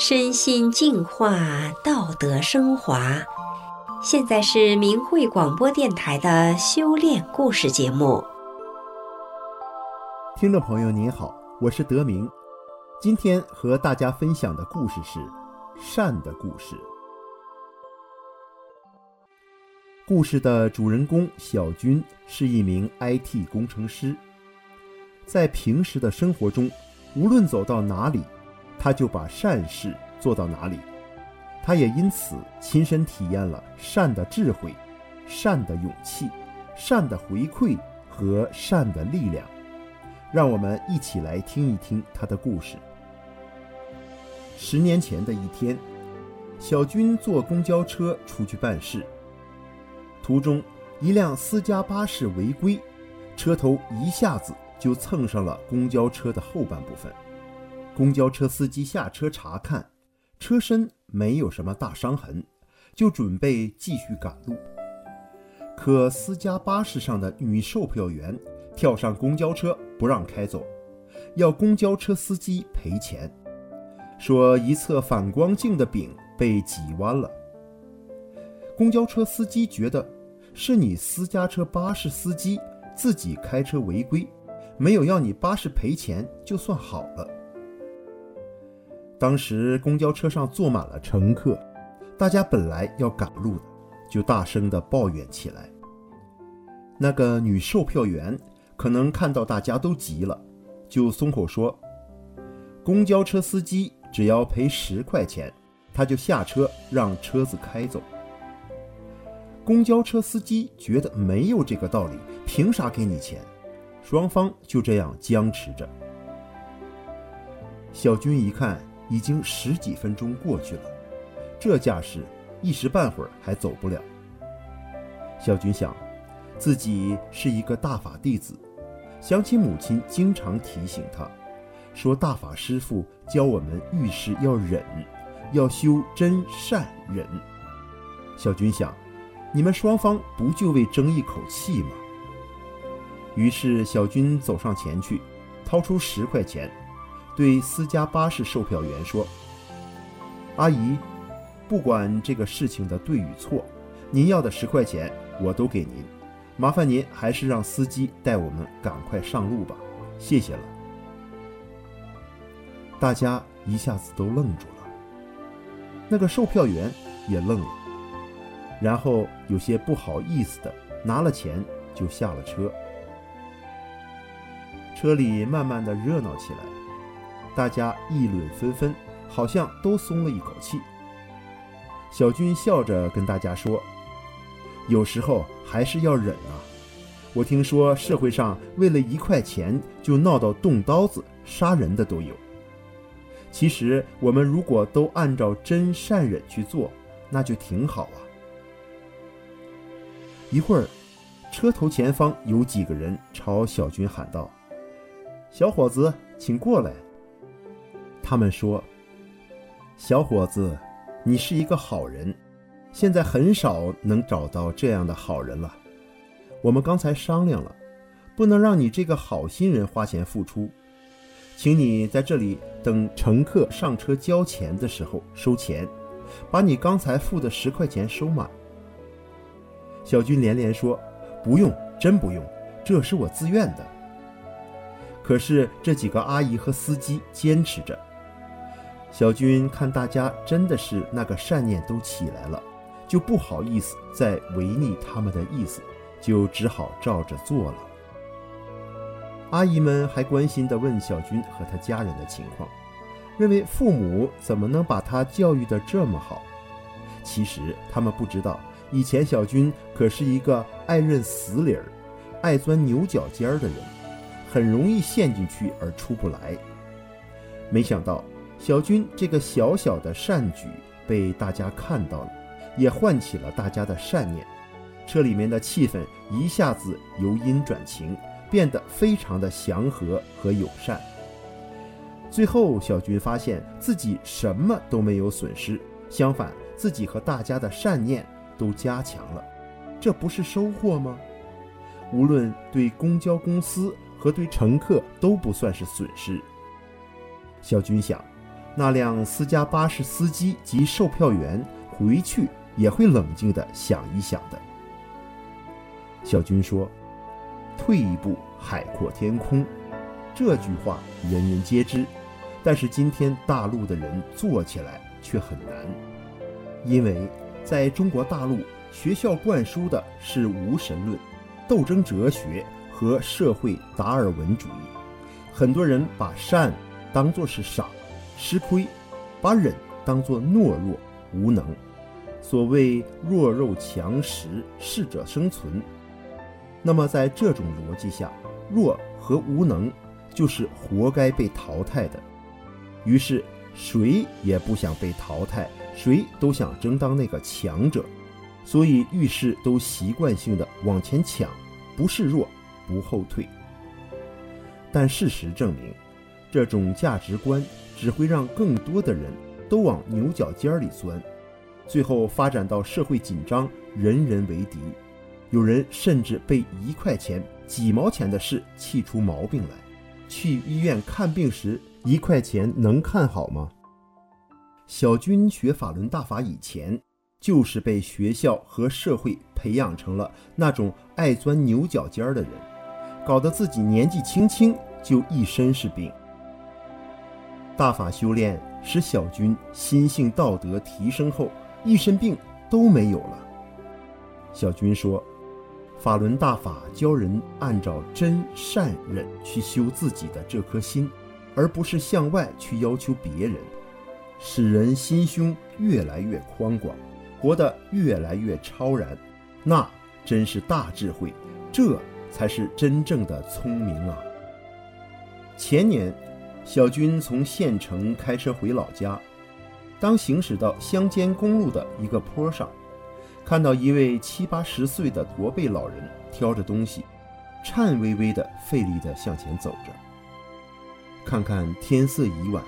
身心净化，道德升华。现在是明慧广播电台的修炼故事节目。听众朋友您好，我是德明，今天和大家分享的故事是善的故事。故事的主人公小军是一名 IT 工程师，在平时的生活中，无论走到哪里，他就把善事做到哪里，他也因此亲身体验了善的智慧、善的勇气、善的回馈和善的力量。让我们一起来听一听他的故事。十年前的一天，小军坐公交车出去办事，途中一辆私家巴士违规，车头一下子就蹭上了公交车的后半部分。公交车司机下车查看，车身没有什么大伤痕，就准备继续赶路。可私家巴士上的女售票员跳上公交车不让开走，要公交车司机赔钱，说一侧反光镜的柄被挤弯了。公交车司机觉得是你私家车巴士司机自己开车违规，没有要你巴士赔钱就算好了。当时公交车上坐满了乘客，大家本来要赶路的，就大声地抱怨起来。那个女售票员可能看到大家都急了，就松口说：“公交车司机只要赔十块钱，他就下车让车子开走。”公交车司机觉得没有这个道理，凭啥给你钱？双方就这样僵持着。小军一看。已经十几分钟过去了，这架势一时半会儿还走不了。小军想，自己是一个大法弟子，想起母亲经常提醒他，说大法师父教我们遇事要忍，要修真善忍。小军想，你们双方不就为争一口气吗？于是小军走上前去，掏出十块钱。对私家巴士售票员说：“阿姨，不管这个事情的对与错，您要的十块钱我都给您。麻烦您还是让司机带我们赶快上路吧，谢谢了。”大家一下子都愣住了，那个售票员也愣了，然后有些不好意思的拿了钱就下了车。车里慢慢的热闹起来。大家议论纷纷，好像都松了一口气。小军笑着跟大家说：“有时候还是要忍啊！我听说社会上为了一块钱就闹到动刀子杀人的都有。其实我们如果都按照真善忍去做，那就挺好啊。”一会儿，车头前方有几个人朝小军喊道：“小伙子，请过来。”他们说：“小伙子，你是一个好人，现在很少能找到这样的好人了。我们刚才商量了，不能让你这个好心人花钱付出，请你在这里等乘客上车交钱的时候收钱，把你刚才付的十块钱收满。”小军连连说：“不用，真不用，这是我自愿的。”可是这几个阿姨和司机坚持着。小军看大家真的是那个善念都起来了，就不好意思再违逆他们的意思，就只好照着做了。阿姨们还关心地问小军和他家人的情况，认为父母怎么能把他教育得这么好？其实他们不知道，以前小军可是一个爱认死理儿、爱钻牛角尖儿的人，很容易陷进去而出不来。没想到。小军这个小小的善举被大家看到了，也唤起了大家的善念，车里面的气氛一下子由阴转晴，变得非常的祥和和友善。最后，小军发现自己什么都没有损失，相反，自己和大家的善念都加强了，这不是收获吗？无论对公交公司和对乘客都不算是损失。小军想。那辆私家巴士司机及售票员回去也会冷静地想一想的。小军说：“退一步，海阔天空。”这句话人人皆知，但是今天大陆的人做起来却很难，因为在中国大陆，学校灌输的是无神论、斗争哲学和社会达尔文主义，很多人把善当作是傻。吃亏，把忍当作懦弱无能。所谓弱肉强食，适者生存。那么在这种逻辑下，弱和无能就是活该被淘汰的。于是谁也不想被淘汰，谁都想争当那个强者，所以遇事都习惯性的往前抢，不示弱，不后退。但事实证明，这种价值观。只会让更多的人都往牛角尖里钻，最后发展到社会紧张，人人为敌。有人甚至被一块钱、几毛钱的事气出毛病来。去医院看病时，一块钱能看好吗？小军学法轮大法以前，就是被学校和社会培养成了那种爱钻牛角尖的人，搞得自己年纪轻轻就一身是病。大法修炼使小军心性道德提升后，一身病都没有了。小军说：“法轮大法教人按照真善忍去修自己的这颗心，而不是向外去要求别人，使人心胸越来越宽广，活得越来越超然。那真是大智慧，这才是真正的聪明啊！”前年。小军从县城开车回老家，当行驶到乡间公路的一个坡上，看到一位七八十岁的驼背老人挑着东西，颤巍巍的费力的向前走着。看看天色已晚，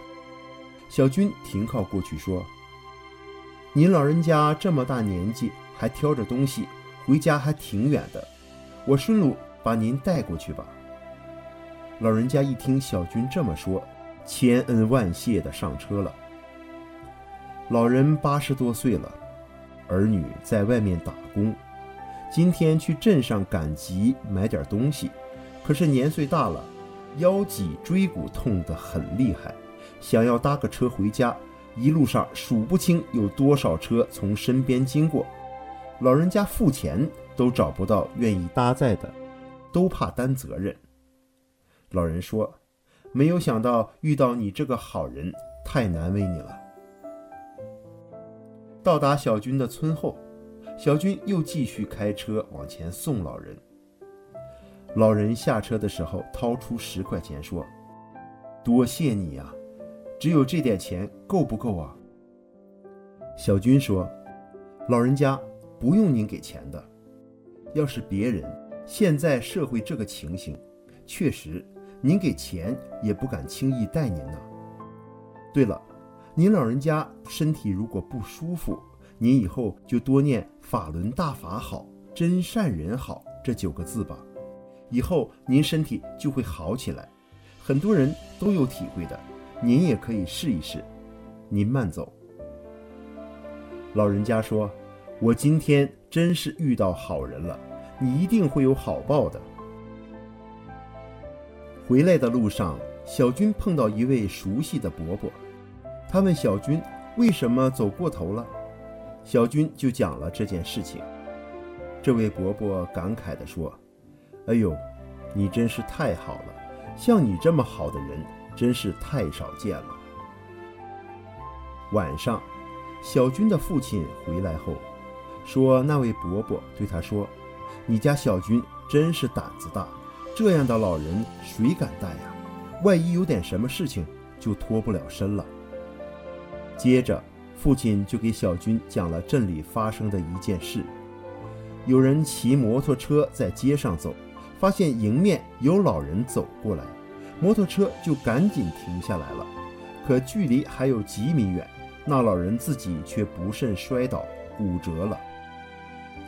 小军停靠过去说：“您老人家这么大年纪还挑着东西，回家还挺远的，我顺路把您带过去吧。”老人家一听小军这么说，千恩万谢地上车了。老人八十多岁了，儿女在外面打工，今天去镇上赶集买点东西，可是年岁大了，腰脊椎骨痛得很厉害，想要搭个车回家，一路上数不清有多少车从身边经过，老人家付钱都找不到愿意搭载的，都怕担责任。老人说：“没有想到遇到你这个好人，太难为你了。”到达小军的村后，小军又继续开车往前送老人。老人下车的时候，掏出十块钱说：“多谢你呀，只有这点钱够不够啊？”小军说：“老人家不用您给钱的，要是别人，现在社会这个情形，确实。”您给钱也不敢轻易带您呢。对了，您老人家身体如果不舒服，您以后就多念“法轮大法好，真善人好”这九个字吧，以后您身体就会好起来。很多人都有体会的，您也可以试一试。您慢走。老人家说：“我今天真是遇到好人了，你一定会有好报的。”回来的路上，小军碰到一位熟悉的伯伯，他问小军为什么走过头了，小军就讲了这件事情。这位伯伯感慨地说：“哎呦，你真是太好了，像你这么好的人真是太少见了。”晚上，小军的父亲回来后，说那位伯伯对他说：“你家小军真是胆子大。”这样的老人谁敢带呀？万一有点什么事情，就脱不了身了。接着，父亲就给小军讲了镇里发生的一件事：有人骑摩托车在街上走，发现迎面有老人走过来，摩托车就赶紧停下来了。可距离还有几米远，那老人自己却不慎摔倒，骨折了。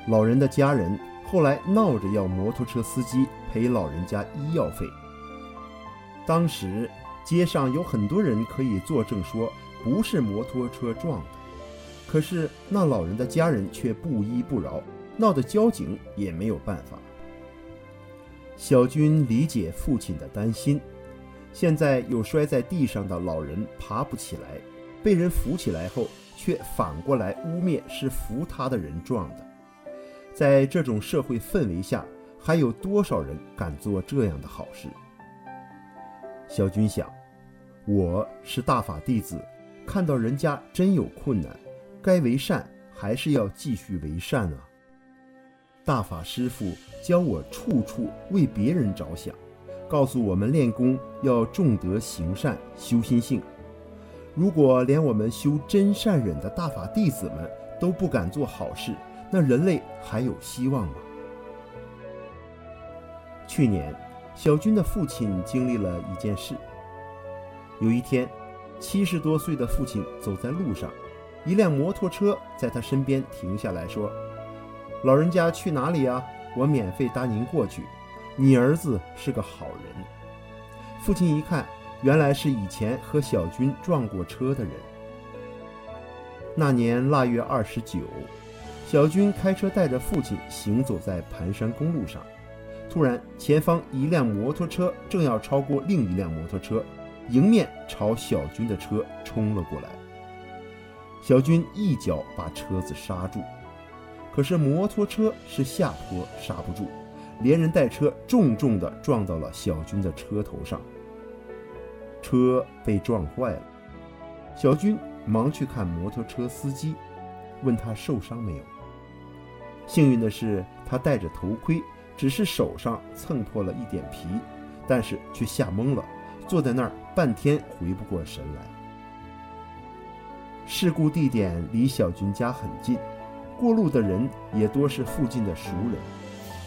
老人的家人。后来闹着要摩托车司机赔老人家医药费。当时街上有很多人可以作证说，不是摩托车撞的。可是那老人的家人却不依不饶，闹得交警也没有办法。小军理解父亲的担心，现在有摔在地上的老人爬不起来，被人扶起来后，却反过来污蔑是扶他的人撞的。在这种社会氛围下，还有多少人敢做这样的好事？小军想，我是大法弟子，看到人家真有困难。该为善还是要继续为善啊！大法师父教我处处为别人着想，告诉我们练功要重德行善，修心性。如果连我们修真善忍的大法弟子们都不敢做好事，那人类还有希望吗？去年，小军的父亲经历了一件事。有一天，七十多岁的父亲走在路上。一辆摩托车在他身边停下来说：“老人家去哪里呀？我免费搭您过去。你儿子是个好人。”父亲一看，原来是以前和小军撞过车的人。那年腊月二十九，小军开车带着父亲行走在盘山公路上，突然前方一辆摩托车正要超过另一辆摩托车，迎面朝小军的车冲了过来。小军一脚把车子刹住，可是摩托车是下坡，刹不住，连人带车重重地撞到了小军的车头上，车被撞坏了。小军忙去看摩托车司机，问他受伤没有。幸运的是，他戴着头盔，只是手上蹭破了一点皮，但是却吓懵了，坐在那儿半天回不过神来。事故地点离小军家很近，过路的人也多是附近的熟人，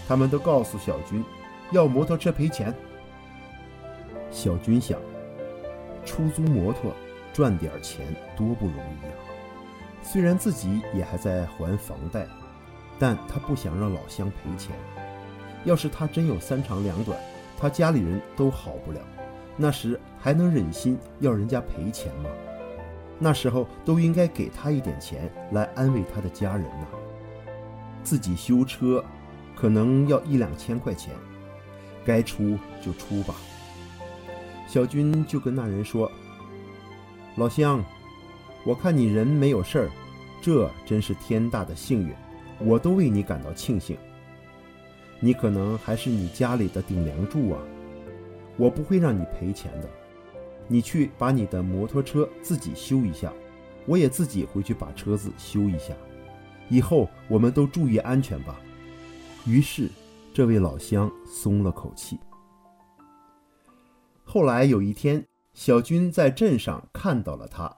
他们都告诉小军，要摩托车赔钱。小军想，出租摩托赚点钱多不容易啊！虽然自己也还在还房贷，但他不想让老乡赔钱。要是他真有三长两短，他家里人都好不了，那时还能忍心要人家赔钱吗？那时候都应该给他一点钱来安慰他的家人呢。自己修车，可能要一两千块钱，该出就出吧。小军就跟那人说：“老乡，我看你人没有事儿，这真是天大的幸运，我都为你感到庆幸。你可能还是你家里的顶梁柱啊，我不会让你赔钱的。”你去把你的摩托车自己修一下，我也自己回去把车子修一下，以后我们都注意安全吧。于是，这位老乡松了口气。后来有一天，小军在镇上看到了他，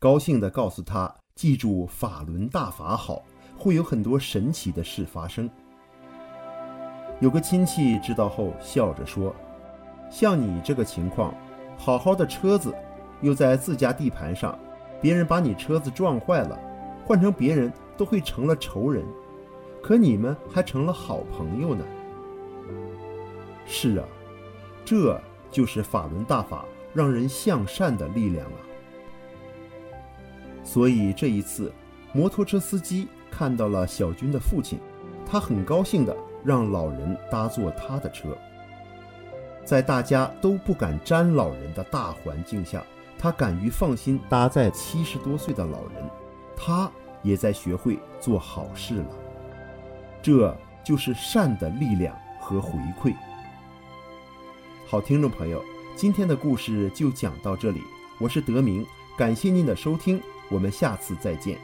高兴地告诉他：“记住法轮大法好，会有很多神奇的事发生。”有个亲戚知道后笑着说：“像你这个情况。”好好的车子，又在自家地盘上，别人把你车子撞坏了，换成别人都会成了仇人，可你们还成了好朋友呢。是啊，这就是法轮大法让人向善的力量啊。所以这一次，摩托车司机看到了小军的父亲，他很高兴的让老人搭坐他的车。在大家都不敢沾老人的大环境下，他敢于放心搭载七十多岁的老人，他也在学会做好事了。这就是善的力量和回馈。好，听众朋友，今天的故事就讲到这里，我是德明，感谢您的收听，我们下次再见。